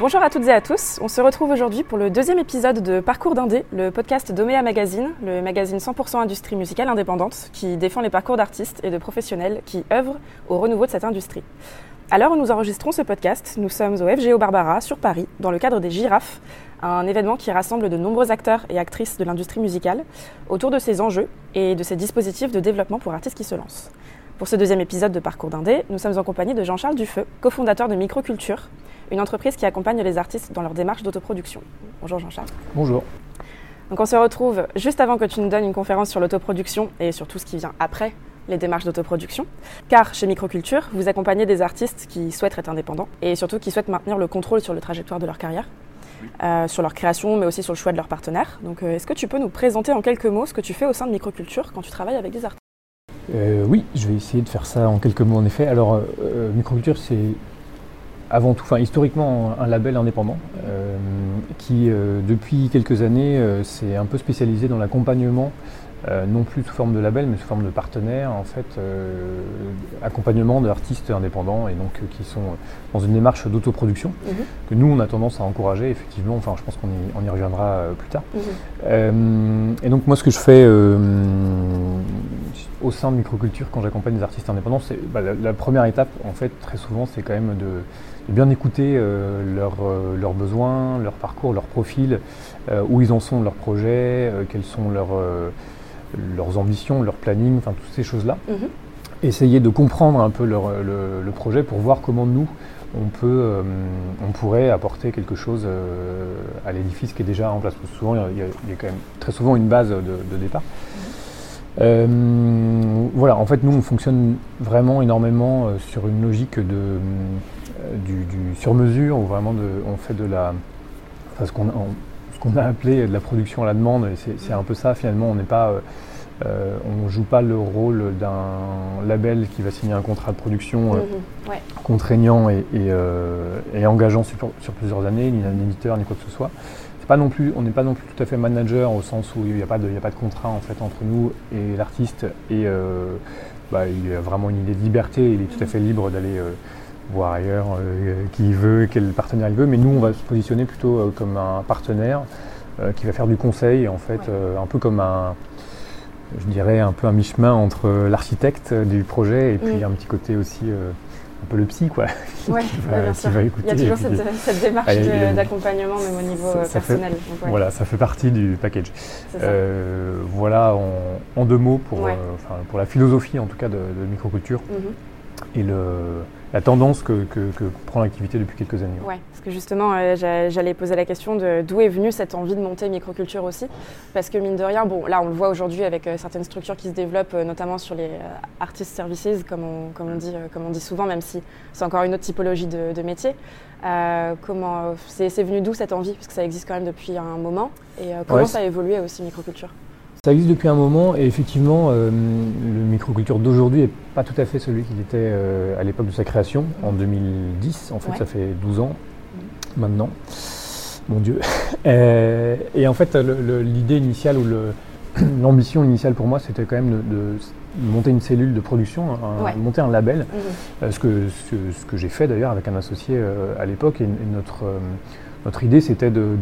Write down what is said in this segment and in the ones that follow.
Bonjour à toutes et à tous, on se retrouve aujourd'hui pour le deuxième épisode de Parcours d'Indé, le podcast d'Omea Magazine, le magazine 100% industrie musicale indépendante qui défend les parcours d'artistes et de professionnels qui œuvrent au renouveau de cette industrie. À l'heure où nous enregistrons ce podcast, nous sommes au FGO Barbara, sur Paris, dans le cadre des Girafes, un événement qui rassemble de nombreux acteurs et actrices de l'industrie musicale autour de ces enjeux et de ces dispositifs de développement pour artistes qui se lancent. Pour ce deuxième épisode de Parcours d'Indé, nous sommes en compagnie de Jean-Charles Dufeu, cofondateur de Microculture, une entreprise qui accompagne les artistes dans leur démarche d'autoproduction. Bonjour Jean-Charles. Bonjour. Donc on se retrouve juste avant que tu nous donnes une conférence sur l'autoproduction et sur tout ce qui vient après les démarches d'autoproduction. Car chez Microculture, vous accompagnez des artistes qui souhaitent être indépendants et surtout qui souhaitent maintenir le contrôle sur le trajectoire de leur carrière, euh, sur leur création, mais aussi sur le choix de leurs partenaires. Donc euh, est-ce que tu peux nous présenter en quelques mots ce que tu fais au sein de Microculture quand tu travailles avec des artistes? Euh, Oui, je vais essayer de faire ça en quelques mots en effet. Alors Microculture, c'est avant tout, enfin historiquement un label indépendant euh, qui euh, depuis quelques années euh, s'est un peu spécialisé dans l'accompagnement, non plus sous forme de label mais sous forme de partenaire en fait, accompagnement d'artistes indépendants et donc qui sont dans une démarche d'autoproduction mhm. que nous on a tendance à encourager effectivement. Enfin, je pense qu'on y, y, reviendra plus tard. Mhm. et donc moi ce que je fais au sein de microculture quand j'accompagne des artistes indépendants, c'est bah, la, première étape en fait très souvent c'est quand même de bien écouter euh, euh, leurs, besoins, leur parcours, leur profil, euh, où ils en sont leurs projets, quelles sont leurs, leurs ambitions, leur planning, enfin toutes ces choses-là. Mhm. Essayer de comprendre un peu le, projet pour voir comment nous, on, peut, on pourrait apporter quelque chose à l'édifice qui est déjà en place. souvent, il y, a, quand même très souvent une base de, départ. Mhm. voilà, en fait, nous, on fonctionne vraiment énormément sur une logique de, euh, du, sur-mesure, où vraiment de, on fait de la. ce qu'on a appelé de la production à la demande, c'est un peu ça finalement, on n'est pas. Euh, euh, on ne joue pas le rôle d'un label qui va signer un contrat de production mhm, contraignant et, engageant sur, plusieurs années, ni un éditeur, ni quoi que ce soit. Pas non plus, on n'est pas non plus tout à fait manager au sens où il n'y a, pas de, a pas de contrat en fait entre nous et l'artiste. Et bah, il a vraiment une idée de liberté, il est tout à fait libre d'aller voir ailleurs euh, qui il veut, quel partenaire il veut. Mais nous, on va se positionner plutôt euh, comme un partenaire euh, qui va faire du conseil, en fait, un peu comme un, je dirais, un peu un mi-chemin entre l'architecte du projet et puis un petit côté aussi un peu le psy, quoi. Ouais, bien sûr. Il y a toujours cette, démarche d'accompagnement, même au niveau personnel. Voilà, ça fait partie du package. voilà, en, deux mots pour, pour la philosophie, en tout cas, de, microculture. Mhm. Et le, la tendance que, prend l'activité depuis quelques années. Oui, parce que justement, euh, j'allais poser la question de d'où est venue cette envie de monter microculture aussi. Parce que mine de rien, bon, là on le voit aujourd'hui avec euh, certaines structures qui se développent, euh, notamment sur les artist services, comme on, comme on, dit, comme on dit souvent, même si c'est encore une autre typologie de, métier. comment c'est venu d'où cette envie? Parce que ça existe quand même depuis un moment. Et comment ça a évolué aussi microculture? Ça existe depuis un moment et effectivement, euh, le microculture d'aujourd'hui n'est pas tout à fait celui qu'il était euh, à l'époque de sa création, en 2010. En fait, ça fait 12 ans maintenant. Mon Dieu. Euh, et, en fait, l'idée initiale ou l'ambition initiale pour moi, c'était quand même de, monter une cellule de production, monter un label. Mhm. ce que, ce, que j'ai fait d'ailleurs avec un associé à l'époque. Et, notre, notre idée, c'était de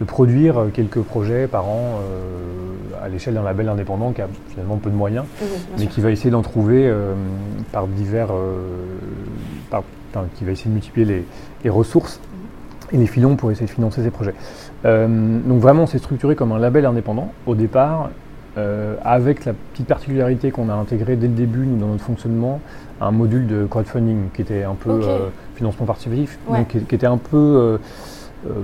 de produire quelques projets par an euh, à l'échelle d'un label indépendant qui a finalement peu de moyens, mais qui va essayer d'en trouver euh, par divers. Euh, qui va essayer de multiplier les, ressources et les filons pour essayer de financer ces projets. donc vraiment, on s'est structuré comme un label indépendant au départ, avec la petite particularité qu'on a intégrée dès le début, nous, dans notre fonctionnement, un module de crowdfunding qui était un peu financement participatif, qui, était un peu euh,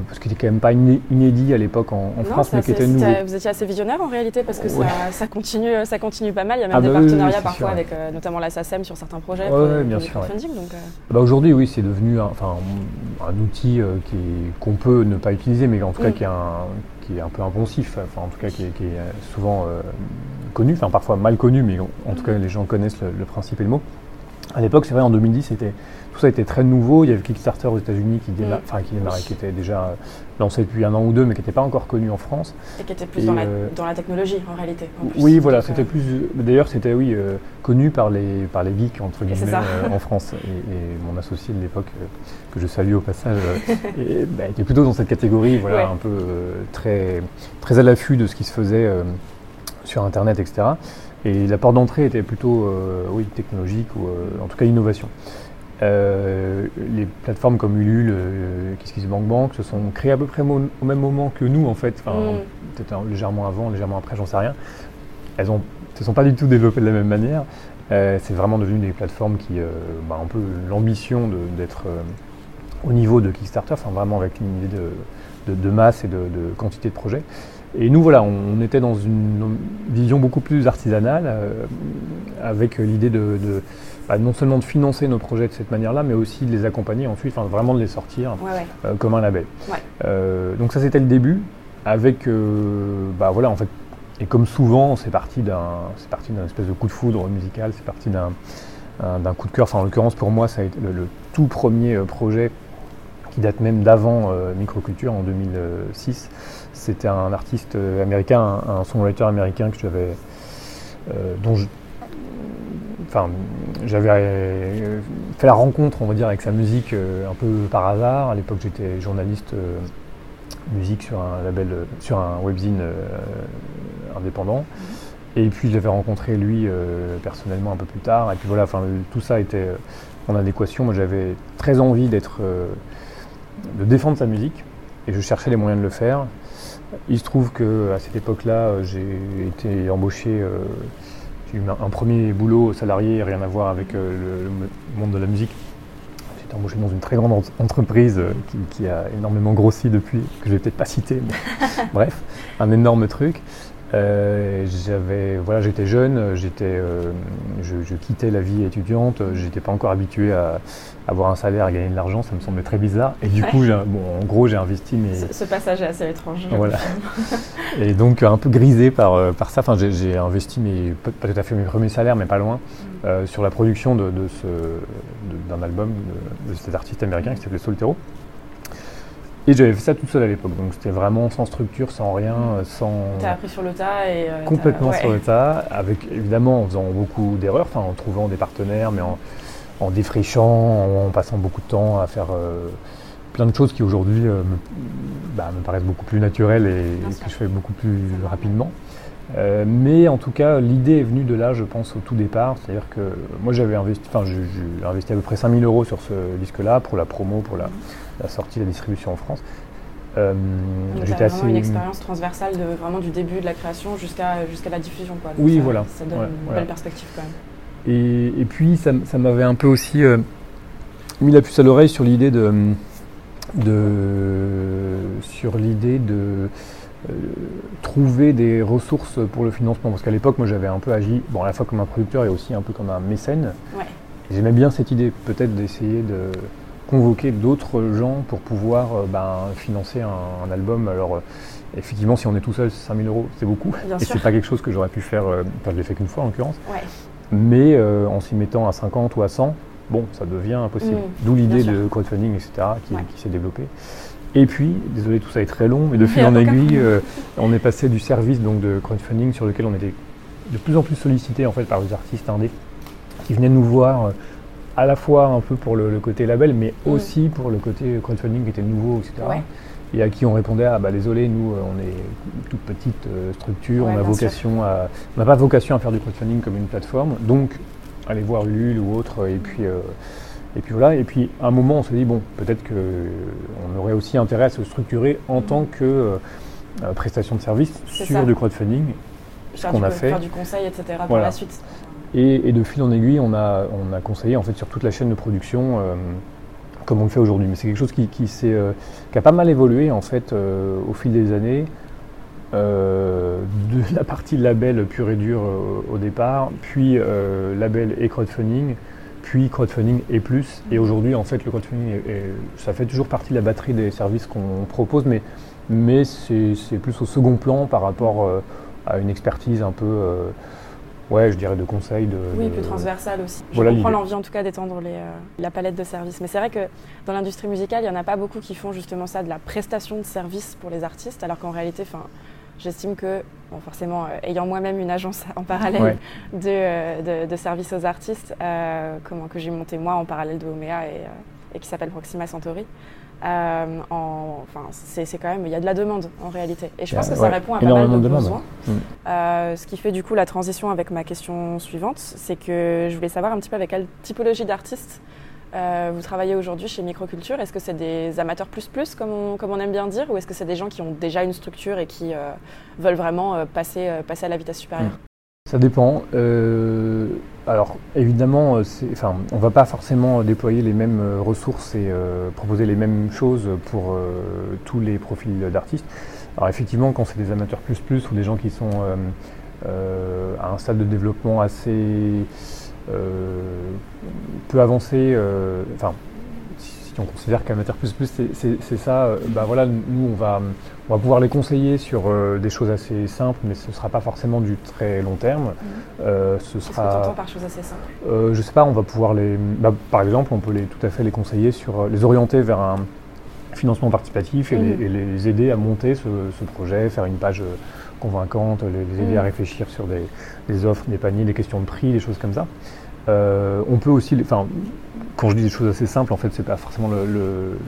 parce qu'il n'était quand même pas inédit à l'époque en, France, mais qui était nouveau. Vous étiez assez visionnaire en réalité parce que ça, continue, ça continue pas mal. Il y a même ah des bah partenariats parfois avec euh, notamment la SACEM sur certains projets pour, bien sûr. Euh. Bah Aujourd'hui, oui, c'est devenu un, un outil qu'on peut ne pas utiliser, mais en tout cas mm. qui, est un, qui est un peu impensif, enfin, en tout cas qui est, souvent connu, enfin parfois mal connu, mais en, tout cas mm. les gens connaissent le, principe et le mot. À l'époque, c'est vrai, en 2010, c'était tout ça était très nouveau. Il y avait Kickstarter aux États-Unis qui, démarrait, Mm. enfin, qui démarrait, qui était déjà lancé depuis un an ou deux, mais qui n'était pas encore connu en France. Et qui était plus dans, la, euh, dans la technologie en réalité. en plus. Oui, voilà, c'était euh, plus. D'ailleurs, c'était oui euh, connu par les par les geeks entre guillemets euh, en France. Et, et mon associé de l'époque, euh, que je salue au passage, euh, et, bah, était plutôt dans cette catégorie, voilà, Ouais. un peu euh, très très à l'affût de ce qui se faisait euh, sur Internet, etc. Et la porte d'entrée était plutôt, euh, oui, technologique ou euh, en tout cas innovation. Euh, les plateformes comme Ulule, euh, KissKissBankBank se sont créées à peu près mo- au même moment que nous en fait, enfin Mm. peut-être un- légèrement avant, légèrement après, j'en sais rien. Elles ne se sont pas du tout développées de la même manière. C'est vraiment devenu des plateformes qui bah, ont un peu l'ambition de- d'être au niveau de Kickstarter, enfin vraiment avec une idée de, de- de masse et de quantité de projets. Et nous, voilà, on, était dans une vision beaucoup plus artisanale, euh, avec l'idée de, de, bah, non seulement de financer nos projets de cette manière-là, mais aussi de les accompagner ensuite, enfin vraiment de les sortir Ouais, ouais. euh, comme un label. Ouais. Euh, donc ça c'était le début, avec bah voilà en fait, et comme souvent c'est parti d'un c'est parti d'un espèce de coup de foudre musical, c'est parti d'un un- d'un coup de cœur. Enfin en l'occurrence pour moi ça a été le, le tout premier projet qui date même d'avant euh, Microculture en 2006. C'était un artiste euh, américain, un, un songwriter américain que j'avais euh, dont je, enfin, j'avais fait la rencontre, on va dire, avec sa musique un peu par hasard. À l'époque, j'étais journaliste musique sur un label, sur un webzine indépendant. Et puis, je l'avais rencontré lui personnellement un peu plus tard. Et puis voilà, enfin, tout ça était en adéquation. Moi, j'avais très envie d'être, de défendre sa musique, et je cherchais les moyens de le faire. Il se trouve que à cette époque-là, euh, j'ai été embauché. euh, j'ai eu un, premier boulot salarié, rien à voir avec euh, le, monde de la musique. J'ai été embauché dans une très grande ent- entreprise qui, qui a énormément grossi depuis, que je vais peut-être pas citer, mais bref, un énorme truc. Euh, j'avais, voilà, j'étais jeune, j'étais, euh, je, je quittais la vie étudiante, j'étais pas encore habitué à avoir un salaire, à gagner de l'argent, ça me semblait très bizarre. Et du Ouais. coup, bon, en gros, j'ai investi mes, Ce, ce passage est assez étrange. Voilà. et donc un peu grisé par, euh, par ça. Enfin, j'ai, investi mes, pas tout à fait mes premiers salaires, mais pas loin, euh, sur la production de, de ce, d'un album de, de cet artiste américain qui s'appelait Soltero. Et j'avais fait ça tout seul à l'époque, donc c'était vraiment sans structure, sans rien, euh, sans T'as appris sur le tas et. euh, complètement ouais. sur le tas, avec évidemment en faisant beaucoup d'erreurs, enfin en trouvant des partenaires, mais en, en défrichant, en, passant beaucoup de temps à faire euh, plein de choses qui aujourd'hui euh, me, bah, me paraissent beaucoup plus naturelles et, que je fais beaucoup plus rapidement. Mais en tout cas, l'idée est venue de là, je pense, au tout départ. C'est-à-dire que moi, j'avais investi, enfin, j'ai j'ai investi à peu près 5000 euros sur ce disque-là pour la promo, pour la, la sortie, la distribution en France. Euh, J'étais assez une expérience transversale de, vraiment du début de la création jusqu'à jusqu'à la diffusion. Quoi. Donc Oui, ça, voilà. Ça donne Ouais, une voilà. belle perspective quand même. Et, et puis, ça, m'avait un peu aussi euh, mis la puce à l'oreille sur l'idée de, de sur l'idée de euh, trouver des ressources pour le financement. Parce qu'à l'époque, moi, j'avais un peu agi, bon, à la fois comme un producteur et aussi un peu comme un mécène. Ouais. J'aimais bien cette idée, peut-être d'essayer de convoquer d'autres gens pour pouvoir euh, ben, financer un, un album. Alors, euh, effectivement, si on est tout seul, 5000 euros, c'est beaucoup. Bien et c'est pas quelque chose que j'aurais pu faire, euh, enfin, je l'ai fait qu'une fois en l'occurrence. Ouais. Mais euh, en s'y mettant à 50 ou à 100, bon, ça devient impossible. Mm, D'où l'idée de crowdfunding, etc., qui, Ouais. qui s'est développée. Et puis, désolé, tout ça est très long, mais de fil en aiguille, euh, on est passé du service donc, de crowdfunding sur lequel on était de plus en plus sollicité en fait, par les artistes indés qui venaient nous voir à la fois un peu pour le, le côté label, mais Mm. aussi pour le côté crowdfunding qui était nouveau, etc. Ouais. Et à qui on répondait ah bah désolé nous euh, on est une toute petite euh, structure, Ouais, on a vocation à on n'a pas vocation à faire du crowdfunding comme une plateforme, donc allez voir Ulule ou autre et puis euh, et puis voilà et puis à un moment on s'est dit bon peut-être que on aurait aussi intérêt à se structurer en Mhm. tant que euh, prestation de service sur ça. du crowdfunding Faire qu'on du, a fait. faire du conseil, etc. Voilà. la suite. Et, et de fil en aiguille on a on a conseillé en fait sur toute la chaîne de production euh, comme on le fait aujourd'hui mais c'est quelque chose qui qui, euh, qui a pas mal évolué en fait euh, au fil des années euh, de la partie label pur et dur euh, au départ, puis euh, label et crowdfunding, puis crowdfunding et plus. Et aujourd'hui, en fait, le crowdfunding, est- est- ça fait toujours partie de la batterie des services qu'on propose, mais, mais c'est plus au second plan par rapport à une expertise un peu, ouais, je dirais de conseils. De, oui, de- plus transversal aussi. Je Voilà comprends l'envie en tout cas d'étendre les, euh, la palette de services. Mais c'est vrai que dans l'industrie musicale, il n'y en a pas beaucoup qui font justement ça, de la prestation de services pour les artistes, alors qu'en réalité, enfin, j'estime que, bon, forcément, euh, ayant moi-même une agence en parallèle Ouais. de, euh, de, de services aux artistes, euh, comment, que j'ai monté moi en parallèle de Omea et, et qui s'appelle Proxima Centauri. Euh, en- enfin, c'est quand même, il y a de la demande en réalité. Et je pense que ça ouais, répond à pas mal de de besoins. Mm. Euh, ce qui fait du coup la transition avec ma question suivante, c'est que je voulais savoir un petit peu avec quelle typologie d'artistes euh, vous travaillez aujourd'hui chez Microculture. Est-ce que c'est des amateurs plus plus, comme on, comme on aime bien dire, ou est-ce que c'est des gens qui ont déjà une structure et qui veulent vraiment passer, passer à la vitesse supérieure? Ça dépend. Alors évidemment, euh, on ne va pas forcément déployer les mêmes euh, ressources et euh, proposer les mêmes choses pour tous les profils d'artistes. Alors effectivement, quand c'est des amateurs plus plus ou des gens qui sont à un stade de développement assez peu avancé, enfin si on considère qu'amateur plus plus c'est- ça, euh, bah voilà, nous on va, on va pouvoir les conseiller sur euh, des choses assez simples, mais ce ne sera pas forcément du très long terme. Euh, ce Qu'est-ce que sera, par chose assez simple euh, je sais pas, on va pouvoir les, bah, par exemple, on peut les, tout à fait les conseiller sur, les orienter vers un financement participatif et, Mhm. les, et les aider à monter ce, ce projet, faire une page convaincante, les, les aider Mhm. à réfléchir sur des, des offres, des paniers, des questions de prix, des choses comme ça. Euh, on peut aussi, enfin, quand je dis des choses assez simples, en fait, c'est pas forcément le, le-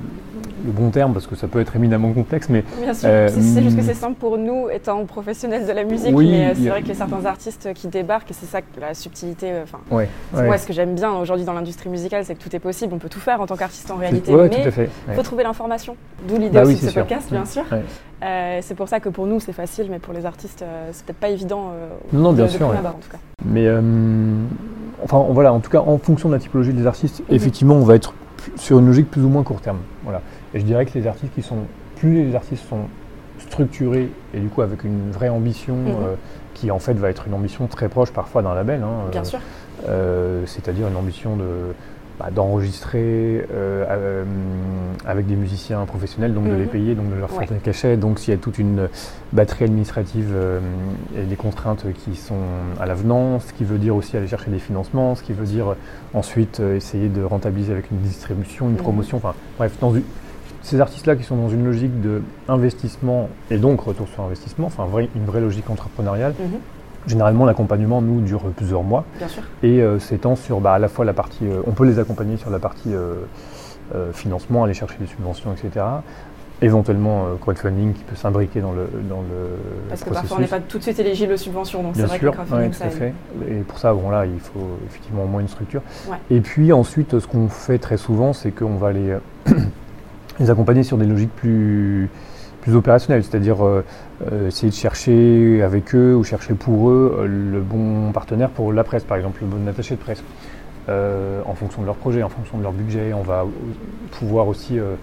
le bon terme parce que ça peut être éminemment complexe, mais Bien sûr, Euh, c'est juste que mm. c'est simple pour nous, étant professionnels de la musique, Oui, mais euh, c'est a- vrai qu'il y a certains artistes qui débarquent et c'est ça, que la subtilité. euh, Enfin, ouais, ouais. moi, ce que j'aime bien aujourd'hui dans l'industrie musicale, c'est que tout est possible, on peut tout faire en tant qu'artiste en réalité, Ouais, mais il faut trouver l'information. D'où l'idée Bah aussi oui, de ce sûr. podcast, bien Mm. sûr. Euh, c'est pour ça que pour nous, c'est facile, mais pour les artistes, euh, c'est peut-être pas évident. euh, Non, non, bien de sûr, ouais. en tout cas. Mais enfin voilà, en tout cas en fonction de la typologie des artistes, Mhm. effectivement on va être sur une logique plus ou moins court terme. Voilà. Et je dirais que les artistes qui sont, plus les artistes sont structurés et du coup avec une vraie ambition, Mhm. qui en fait va être une ambition très proche parfois d'un label, hein, Bien sûr. c'est-à-dire une ambition de bah, d'enregistrer euh, euh, avec des musiciens professionnels, donc de les Mhm. payer, donc de leur Ouais. faire des cachets. Donc s'il y a toute une batterie administrative euh, et des contraintes qui sont à l'avenant, ce qui veut dire aussi aller chercher des financements, ce qui veut dire ensuite essayer de rentabiliser avec une distribution, une Mhm. promotion, enfin bref, dans une- ces artistes-là qui sont dans une logique d'investissement et donc retour sur investissement, enfin une vraie logique entrepreneuriale, Mhm. Généralement l'accompagnement nous dure plusieurs mois Bien sûr. et euh, s'étend sur bah, à la fois la partie, euh, on peut les accompagner sur la partie euh, financement, aller chercher des subventions, etc. Éventuellement crowdfunding qui peut s'imbriquer dans le, dans le Parce que processus. parfois, on n'est pas tout de suite éligible aux subventions, donc c'est vrai sûr, que le crowdfunding, ouais, tout à fait. Et pour ça, bon là, il faut effectivement au moins une structure. Ouais. Et puis ensuite, ce qu'on fait très souvent, c'est qu'on va les, les accompagner sur des logiques plus, plus opérationnelles, c'est-à-dire essayer de chercher avec eux ou chercher pour eux euh, le bon partenaire pour la presse, par exemple, le bon attaché de presse. Euh, en fonction de leur projet, en fonction de leur budget, on va pouvoir aussi euh,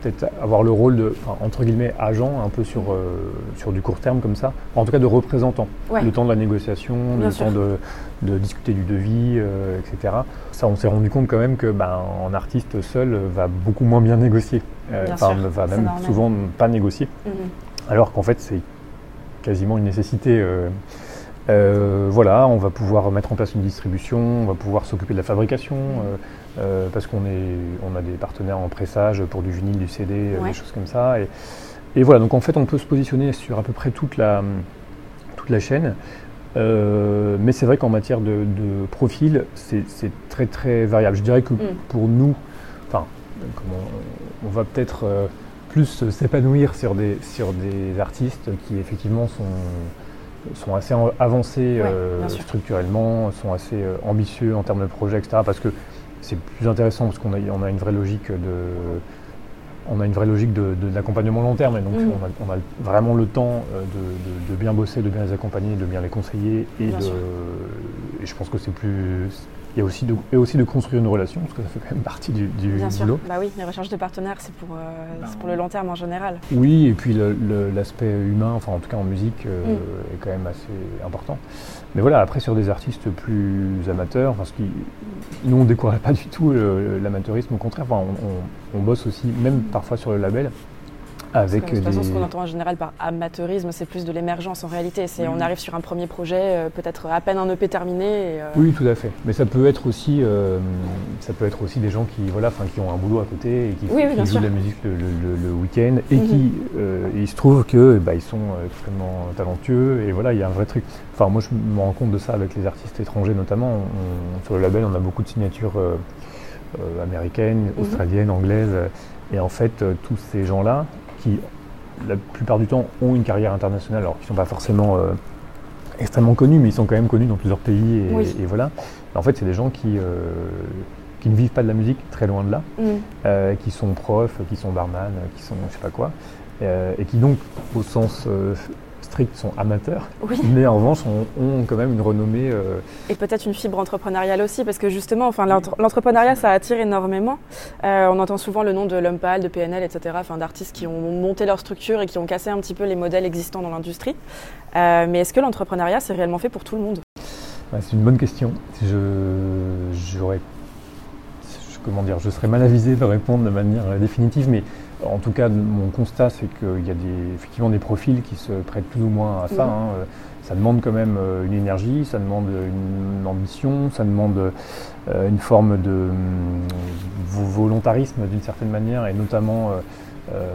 peut-être avoir le rôle de, enfin, entre guillemets, agent un peu sur, euh, sur du court terme comme ça, en tout cas de représentant, Ouais. le temps de la négociation, Bien le sûr. temps de, de discuter du devis, euh, etc. Ça, on s'est rendu compte quand même que ben, en artiste seul euh, va beaucoup moins bien négocier, Euh, Bien enfin, sûr, va même souvent pas négocier, Mhm. Alors qu'en fait c'est quasiment une nécessité. euh, euh, voilà, on va pouvoir mettre en place une distribution, on va pouvoir s'occuper de la fabrication, euh, euh, parce qu'on est, on a des partenaires en pressage pour du vinyle, du CD, Ouais. des choses comme ça. Et, et voilà, donc en fait, on peut se positionner sur à peu près toute la, toute la chaîne. Mais c'est vrai qu'en matière de, de profil, c'est très très variable. Je dirais que Mm. pour nous, enfin, on va peut-être plus s'épanouir sur des, sur des artistes qui effectivement sont, sont assez avancés Ouais, euh, structurellement, sont assez euh, ambitieux en termes de projet, etc. Parce que c'est plus intéressant parce qu'on a, on a une vraie logique de on a une vraie logique de, de- d'accompagnement long terme et donc Mhm. on, a, on a vraiment le temps euh, de, de- de bien bosser, de bien les accompagner, de bien les conseiller Bien et je pense que c'est plus aussi de, et aussi de construire une relation parce que ça fait quand même partie du, du Bien sûr. boulot. Bah oui, les recherches de partenaires, c'est pour, euh, c'est pour le long terme en général. Oui, et puis le- le- l'aspect humain, enfin en tout cas en musique, euh, Mm. est quand même assez important. Mais voilà, après sur des artistes plus amateurs, parce que nous on ne découvre pas du tout le- l'amateurisme, au contraire, enfin, on, on- on bosse aussi, même parfois sur le label, Avec de toute façon, ce qu'on entend en général par amateurisme, c'est plus de l'émergence en réalité. C'est on arrive sur un premier projet, euh, peut-être à peine un EP terminé. Euh, oui, tout à fait. Mais ça peut être aussi, euh, ça peut être aussi des gens qui, voilà, qui ont un boulot à côté et qui, jouent de la musique le, week-end et mhm. qui, il se trouve que bah, ils sont extrêmement talentueux et voilà, il y a un vrai truc. Enfin, moi, je me rends compte de ça avec les artistes étrangers notamment. sur le label, on a beaucoup de signatures américaines, mhm. australiennes, anglaises. Et en fait, tous ces gens-là, qui, la plupart du temps, ont une carrière internationale, alors qu'ils ne sont pas forcément euh, extrêmement connus, mais ils sont quand même connus dans plusieurs pays. Et, voilà. En fait, c'est des gens qui, euh, qui ne vivent pas de la musique, très loin de là, mm. euh, qui sont profs, qui sont barman, qui sont je sais pas quoi, et qui donc, au sens sont amateurs, mais en revanche ont, quand même une renommée. Euh, Et peut-être une fibre entrepreneuriale aussi, parce que justement, enfin, l'entrepreneuriat, ça attire énormément. Euh, on entend souvent le nom de Lumpal, de PNL, etc., enfin, d'artistes qui ont monté leur structure et qui ont cassé un petit peu les modèles existants dans l'industrie. Euh, mais est-ce que l'entrepreneuriat, c'est réellement fait pour tout le monde? C'est une bonne question. Je, j'aurais, comment dire, je serais mal avisé de répondre de manière définitive, mais en tout cas, mon constat, c'est qu'il y a des, effectivement des profils qui se prêtent plus ou moins à ça. Hein. Ça demande quand même euh, une énergie, ça demande une ambition, ça demande euh, une forme de hum, volontarisme d'une certaine manière, et notamment euh,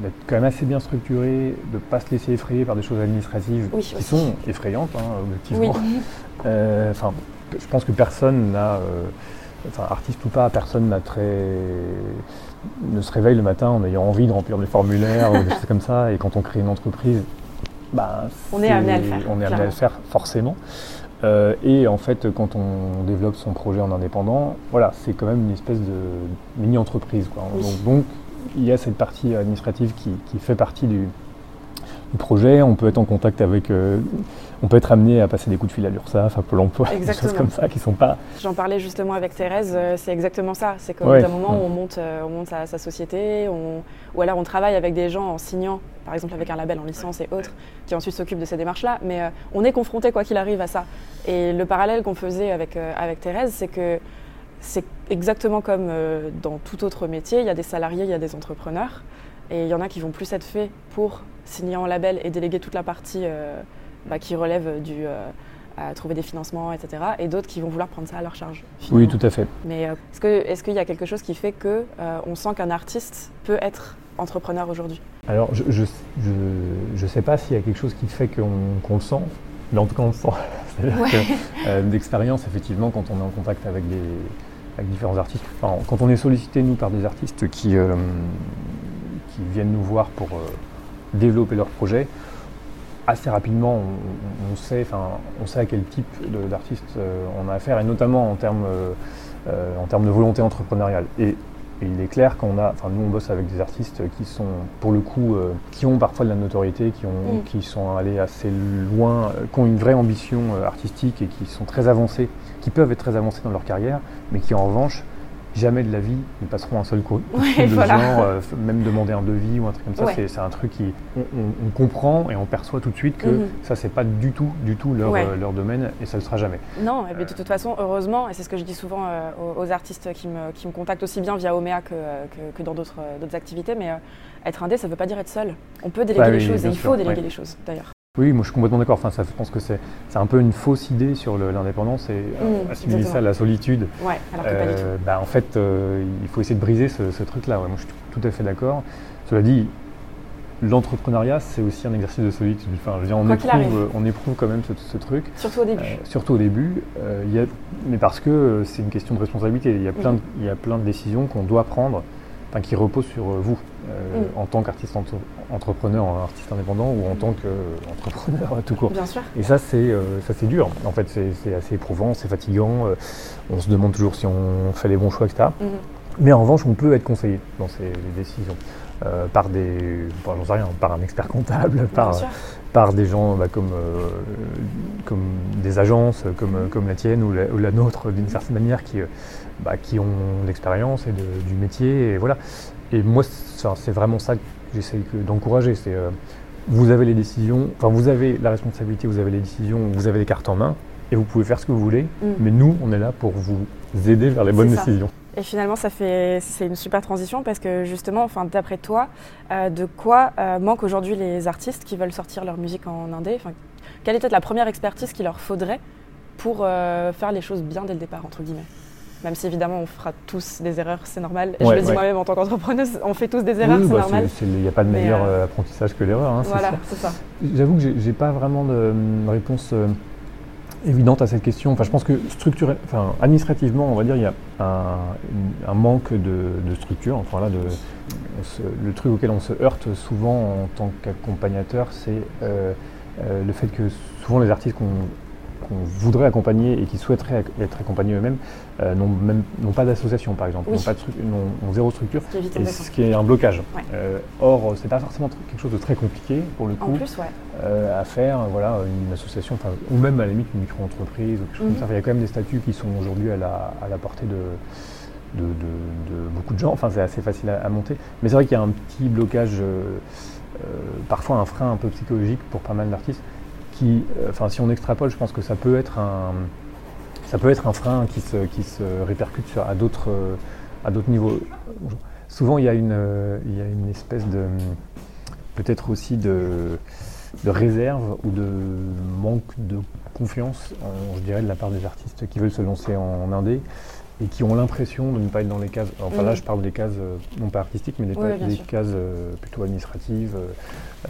d'être quand même assez bien structuré, de ne pas se laisser effrayer par des choses administratives qui sont effrayantes, hein, objectivement. Enfin, je pense que personne n'a, enfin, artiste ou pas, personne n'a très ne se réveille le matin en ayant envie de remplir des formulaires ou des choses comme ça. Et quand on crée une entreprise, bah, on est, amené à le faire. On est amené à le faire forcément. Euh, et en fait, quand on développe son projet en indépendant, voilà, c'est quand même une espèce de mini-entreprise. Donc, il y a cette partie administrative qui, qui fait partie du, projet, on peut être en contact avec, euh, on peut être amené à passer des coups de fil à l'URSSAF, à Pôle emploi, des choses comme ça qui sont pas. J'en parlais justement avec Thérèse, euh, c'est exactement ça. C'est qu'au un moment où on monte, euh, on monte sa, société, ou alors on travaille avec des gens en signant, par exemple avec un label en licence et autres, qui ensuite s'occupent de ces démarches-là, mais on est confronté quoi qu'il arrive à ça. Et le parallèle qu'on faisait avec, avec Thérèse, c'est que c'est exactement comme dans tout autre métier, il y a des salariés, il y a des entrepreneurs. Et il y en a qui vont plus être faits pour signer en label et déléguer toute la partie euh, bah, qui relève du euh, à trouver des financements, etc. Et d'autres qui vont vouloir prendre ça à leur charge. Oui, tout à fait. Mais euh, est-ce qu'il est y a quelque chose qui fait que on sent qu'un artiste peut être entrepreneur aujourd'hui? Alors, je ne je, sais pas s'il y a quelque chose qui fait qu'on le sent, mais en tout cas, on le sent. C'est-à-dire d'expérience, effectivement, quand on est en contact avec, des, avec différents artistes, enfin, quand on est sollicité, nous, par des artistes qui qui viennent nous voir pour euh, développer leur projet, assez rapidement, on, sait, on sait à quel type d'artiste euh, on a affaire, et notamment en termes, euh, en termes de volonté entrepreneuriale. Et, il est clair qu'on a, enfin nous on bosse avec des artistes qui sont, pour le coup, qui ont parfois de la notoriété, qui, ont, mm. qui sont allés assez loin, qui ont une vraie ambition artistique et qui sont très avancés, qui peuvent être très avancés dans leur carrière, mais qui en revanche jamais de la vie ne passeront un seul coup, de genre, euh, même demander un devis ou un truc comme ça, c'est un truc qui on, comprend et on perçoit tout de suite que mhm. ça c'est pas du tout, du tout leur, euh, leur, domaine et ça le sera jamais. Non, et de toute façon, heureusement, et c'est ce que je dis souvent euh, aux, artistes qui me, qui me, contactent aussi bien via Omea que, que, dans d'autres activités, mais être indé, ça ne veut pas dire être seul. On peut déléguer bah les choses et il faut déléguer les choses d'ailleurs. Oui, moi je suis complètement d'accord. Enfin, ça, je pense que c'est un peu une fausse idée sur l'indépendance et mmh, assimiler ça à la solitude. Ouais, alors que pas du tout. Bah, en fait, euh, il faut essayer de briser ce, truc-là. moi je suis tout à fait d'accord. Cela dit, l'entrepreneuriat c'est aussi un exercice de solitude. Enfin, je veux dire, on, éprouve, on éprouve quand même ce, truc. Surtout au début. surtout au début. y a, mais parce que c'est une question de responsabilité. Il y a plein, de, il y a plein de décisions qu'on doit prendre qui repose sur euh, vous, euh, mm. en tant qu'artiste entrepreneur, artiste indépendant ou en tant qu'entrepreneur tout court. Bien sûr. Et ça, c'est euh, ça c'est dur. En fait, c'est assez éprouvant, c'est fatigant. on se demande toujours si on fait les bons choix, etc. Mm-hmm. Mais en revanche, on peut être conseillé dans ces décisions. par des, j'en sais rien, par un expert comptable, par, par des gens bah, comme, comme des agences comme, comme la tienne ou la, ou la nôtre d'une certaine manière qui, bah, qui ont de l'expérience et du métier. Et voilà. Et moi, c'est vraiment ça que j'essaie d'encourager. C'est euh, vous avez les décisions, enfin vous avez la responsabilité, vous avez les décisions, vous avez les cartes en main, et vous pouvez faire ce que vous voulez. Mm. Mais nous, on est là pour vous aider vers les bonnes décisions. Et finalement, ça fait, c'est une super transition parce que justement, enfin, d'après toi, euh, de quoi euh, manquent aujourd'hui les artistes qui veulent sortir leur musique en indé? Enfin, Quelle est peut-être la première expertise qu'il leur faudrait pour euh, faire les choses bien dès le départ, entre guillemets? Même si évidemment on fera tous des erreurs, c'est normal. Je le dis moi-même en tant qu'entrepreneuse, on fait tous des erreurs, c'est bah, normal. Il n'y a pas de meilleur apprentissage que l'erreur. Hein, voilà, c'est ça. J'avoue que j'ai pas vraiment de réponse évidente à cette question. Enfin, je pense que structurel, enfin, administrativement, on va dire, il y a un, manque de, structure. Enfin, là, de, le truc auquel on se heurte souvent en tant qu'accompagnateur, c'est euh, euh, le fait que souvent les artistes qu'on qu'on voudrait accompagner et qui souhaiteraient être accompagnés eux-mêmes euh, n'ont pas d'association, par exemple, n'ont pas de n'ont zéro structure, ce qui, est un blocage. Euh, or, c'est pas forcément quelque chose de très compliqué pour le coup euh, à faire. Voilà, une association, ou même à la limite une micro-entreprise ou quelque chose comme ça. Mhm. Il y a quand même des statuts qui sont aujourd'hui à la, à la, portée de, de, beaucoup de gens. Enfin, c'est assez facile à, monter. Mais c'est vrai qu'il y a un petit blocage, parfois un frein un peu psychologique pour pas mal d'artistes euh, enfin, si on extrapole, je pense que ça peut être un, ça peut être un frein qui se, qui se répercute sur, à d'autres, euh, à d'autres niveaux. Souvent, il y a une, euh, il une espèce de, peut-être aussi de, réserve ou de manque de confiance, je dirais, de la part des artistes qui veulent se lancer en indé et qui ont l'impression de ne pas être dans les cases. Enfin là, je parle des cases euh, non pas artistiques, mais des, cases euh, plutôt administratives,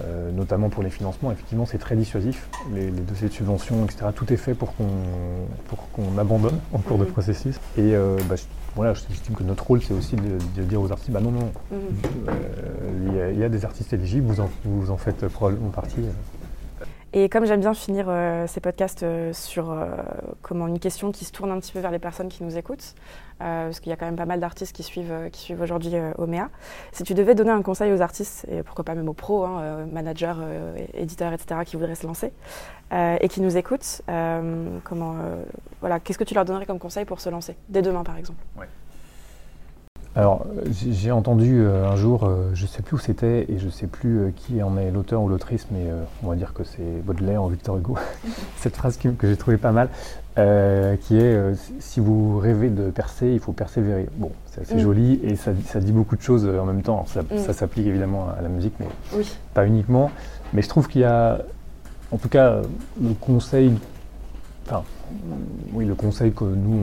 euh, notamment pour les financements. Effectivement, c'est très dissuasif. Les, dossiers de subvention, etc. Tout est fait pour qu'on pour qu'on abandonne en cours de processus. Et bah, voilà, j'estime que notre rôle, c'est aussi de, dire aux artistes, bah non, non, il y, a des artistes éligibles, vous en, vous en faites probablement partie. Et comme j'aime bien finir euh, ces podcasts euh, sur euh, comment une question qui se tourne un petit peu vers les personnes qui nous écoutent, parce qu'il y a quand même pas mal d'artistes qui suivent, qui suivent aujourd'hui Omea, si tu devais donner un conseil aux artistes, et pourquoi pas même aux pros, hein, managers, éditeurs, etc., qui voudraient se lancer et qui nous écoutent, comment, voilà, qu'est-ce que tu leur donnerais comme conseil pour se lancer, dès demain par exemple? Alors, j'ai entendu euh, un jour, euh, je ne sais plus où c'était et je ne sais plus euh, qui en est l'auteur ou l'autrice, mais on va dire que c'est Baudelaire ou Victor Hugo, cette phrase que j'ai trouvée pas mal, qui est Si vous rêvez de percer, il faut persévérer. Bon, c'est assez mm. joli et ça, dit beaucoup de choses en même temps. Mm. ça, s'applique évidemment à la musique, mais pas uniquement. Mais je trouve qu'il y a, en tout cas, le conseil Enfin, oui, le conseil que nous,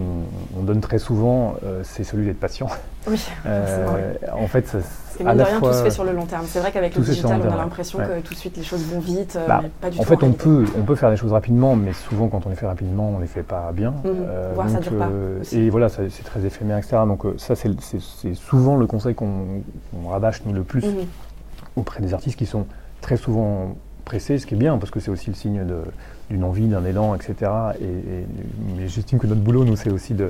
on, donne très souvent, euh, c'est celui d'être patient. Oui, euh, En fait, c'est à de rien, tout se fait sur le long terme. C'est vrai qu'avec le digital, on a l'impression que tout de suite les choses vont vite, euh, bah, mais pas du en tout. En fait, on peut, on peut faire des choses rapidement, mais souvent, quand on les fait rapidement, on ne les fait pas bien. Mmh. ça dure pas. Et voilà, c'est très éphémère, etc. Donc, ça, c'est souvent le conseil qu'on rabâche, nous, le plus mmh. auprès des artistes qui sont très souvent ce qui est bien, parce que c'est aussi le signe de d'une envie, d'un élan, etc. Et, mais j'estime que notre boulot, nous, c'est aussi de,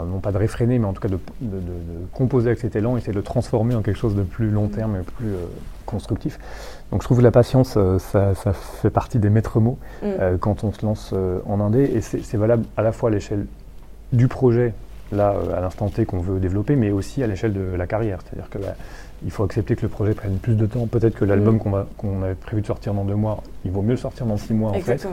non pas de réfréner, mais en tout cas de, composer avec cet élan et de le transformer en quelque chose de plus long terme et plus euh, constructif. Donc je trouve que la patience, euh, ça, fait partie des maîtres mots mm. euh, quand on se lance en indé, et c'est valable à la fois à l'échelle du projet, là, à l'instant T qu'on veut développer, mais aussi à l'échelle de la carrière. C'est-à-dire que bah, il faut accepter que le projet prenne plus de temps. Peut-être que l'album mm. qu'on avait prévu de sortir dans deux mois, il vaut mieux le sortir dans six mois en fait.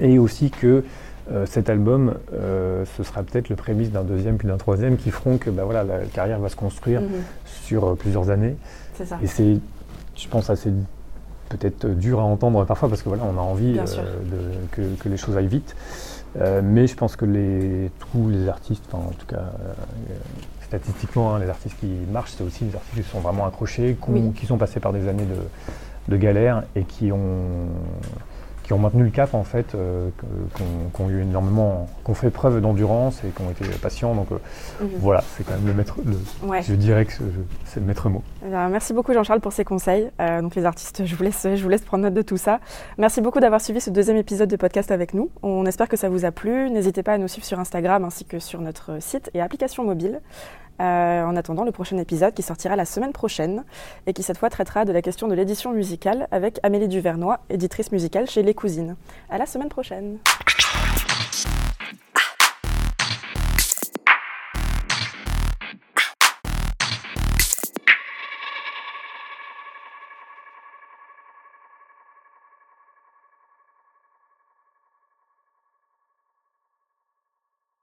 Et aussi que euh, cet album, euh, ce sera peut-être le prémisse d'un deuxième puis d'un troisième qui feront que bah, voilà, la carrière va se construire mm-hmm. sur euh, plusieurs années. Ça. Et c'est, je pense, assez peut-être dur à entendre parfois parce que voilà, on a envie de, que, que, les choses aillent vite. Mais je pense que les, tous les artistes, en tout cas statistiquement, hein, les artistes qui marchent, c'est aussi des artistes qui sont vraiment accrochés, qui sont passés par des années de, de galère et qui ont qui ont maintenu le cap en fait, euh, qui ont eu énormément, qui ont fait preuve d'endurance et qui ont été patients. Donc euh, mhm. voilà, c'est quand même le maître. Le, Je dirais que c'est le maître mot. Eh merci beaucoup Jean-Charles pour ces conseils. Euh, donc les artistes, je vous laisse, je vous laisse prendre note de tout ça. Merci beaucoup d'avoir suivi ce deuxième épisode de podcast avec nous. On espère que ça vous a plu. N'hésitez pas à nous suivre sur Instagram ainsi que sur notre site et application mobile. Euh, en attendant le prochain épisode qui sortira la semaine prochaine et qui cette fois traitera de la question de l'édition musicale avec Amélie Duvernois, éditrice musicale chez Les Cousines. À la semaine prochaine.